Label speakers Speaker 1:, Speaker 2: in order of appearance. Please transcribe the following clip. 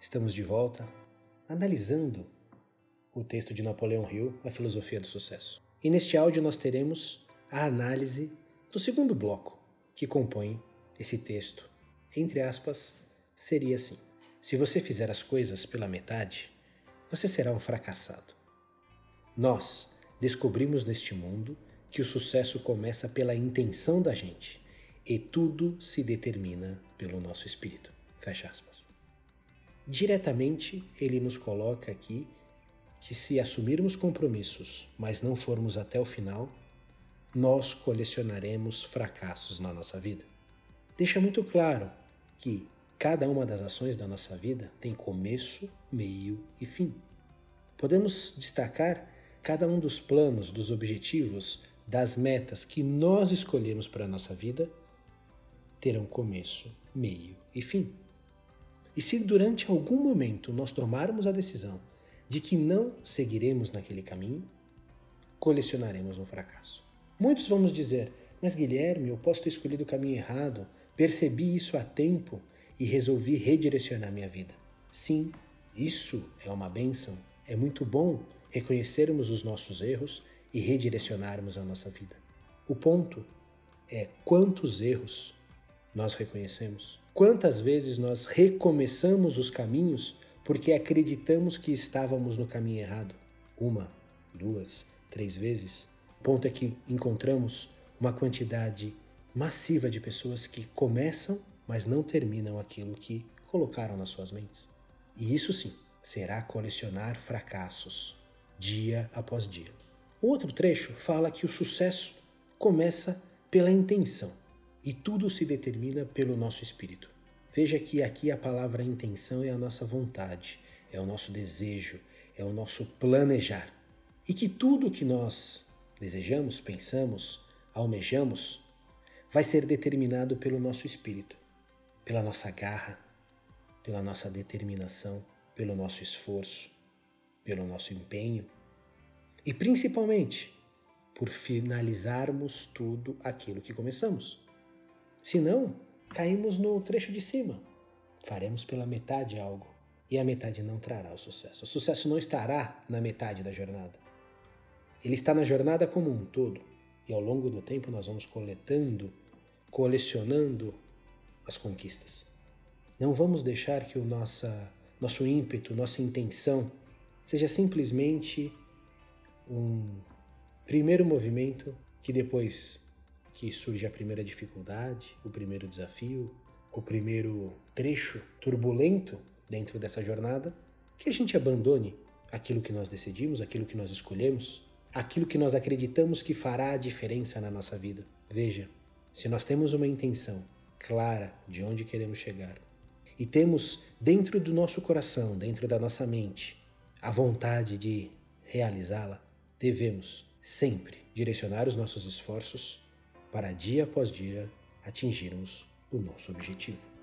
Speaker 1: Estamos de volta analisando o texto de Napoleão Hill, A Filosofia do Sucesso. E neste áudio nós teremos a análise do segundo bloco que compõe esse texto. Entre aspas, seria assim: Se você fizer as coisas pela metade, você será um fracassado. Nós descobrimos neste mundo que o sucesso começa pela intenção da gente e tudo se determina pelo nosso espírito. Fecha aspas. Diretamente, ele nos coloca aqui que se assumirmos compromissos, mas não formos até o final, nós colecionaremos fracassos na nossa vida. Deixa muito claro que cada uma das ações da nossa vida tem começo, meio e fim. Podemos destacar cada um dos planos, dos objetivos, das metas que nós escolhemos para a nossa vida terão começo, meio e fim. E se durante algum momento nós tomarmos a decisão de que não seguiremos naquele caminho, colecionaremos um fracasso. Muitos vamos dizer, mas Guilherme, eu posso ter escolhido o caminho errado, percebi isso a tempo e resolvi redirecionar minha vida. Sim, isso é uma benção. É muito bom reconhecermos os nossos erros e redirecionarmos a nossa vida. O ponto é quantos erros nós reconhecemos. Quantas vezes nós recomeçamos os caminhos porque acreditamos que estávamos no caminho errado? Uma, duas, três vezes. O ponto é que encontramos uma quantidade massiva de pessoas que começam, mas não terminam aquilo que colocaram nas suas mentes. E isso sim será colecionar fracassos dia após dia. O outro trecho fala que o sucesso começa pela intenção e tudo se determina pelo nosso espírito. Veja que aqui a palavra intenção é a nossa vontade, é o nosso desejo, é o nosso planejar. E que tudo que nós desejamos, pensamos, almejamos, vai ser determinado pelo nosso espírito, pela nossa garra, pela nossa determinação, pelo nosso esforço, pelo nosso empenho e principalmente por finalizarmos tudo aquilo que começamos. Senão, caímos no trecho de cima. Faremos pela metade algo e a metade não trará o sucesso. O sucesso não estará na metade da jornada. Ele está na jornada como um todo e ao longo do tempo nós vamos coletando, colecionando as conquistas. Não vamos deixar que o nossa, nosso ímpeto, nossa intenção seja simplesmente um primeiro movimento que depois que surge a primeira dificuldade, o primeiro desafio, o primeiro trecho turbulento dentro dessa jornada, que a gente abandone aquilo que nós decidimos, aquilo que nós escolhemos, aquilo que nós acreditamos que fará a diferença na nossa vida. Veja, se nós temos uma intenção clara de onde queremos chegar e temos dentro do nosso coração, dentro da nossa mente, a vontade de realizá-la, devemos sempre direcionar os nossos esforços para dia após dia atingirmos o nosso objetivo.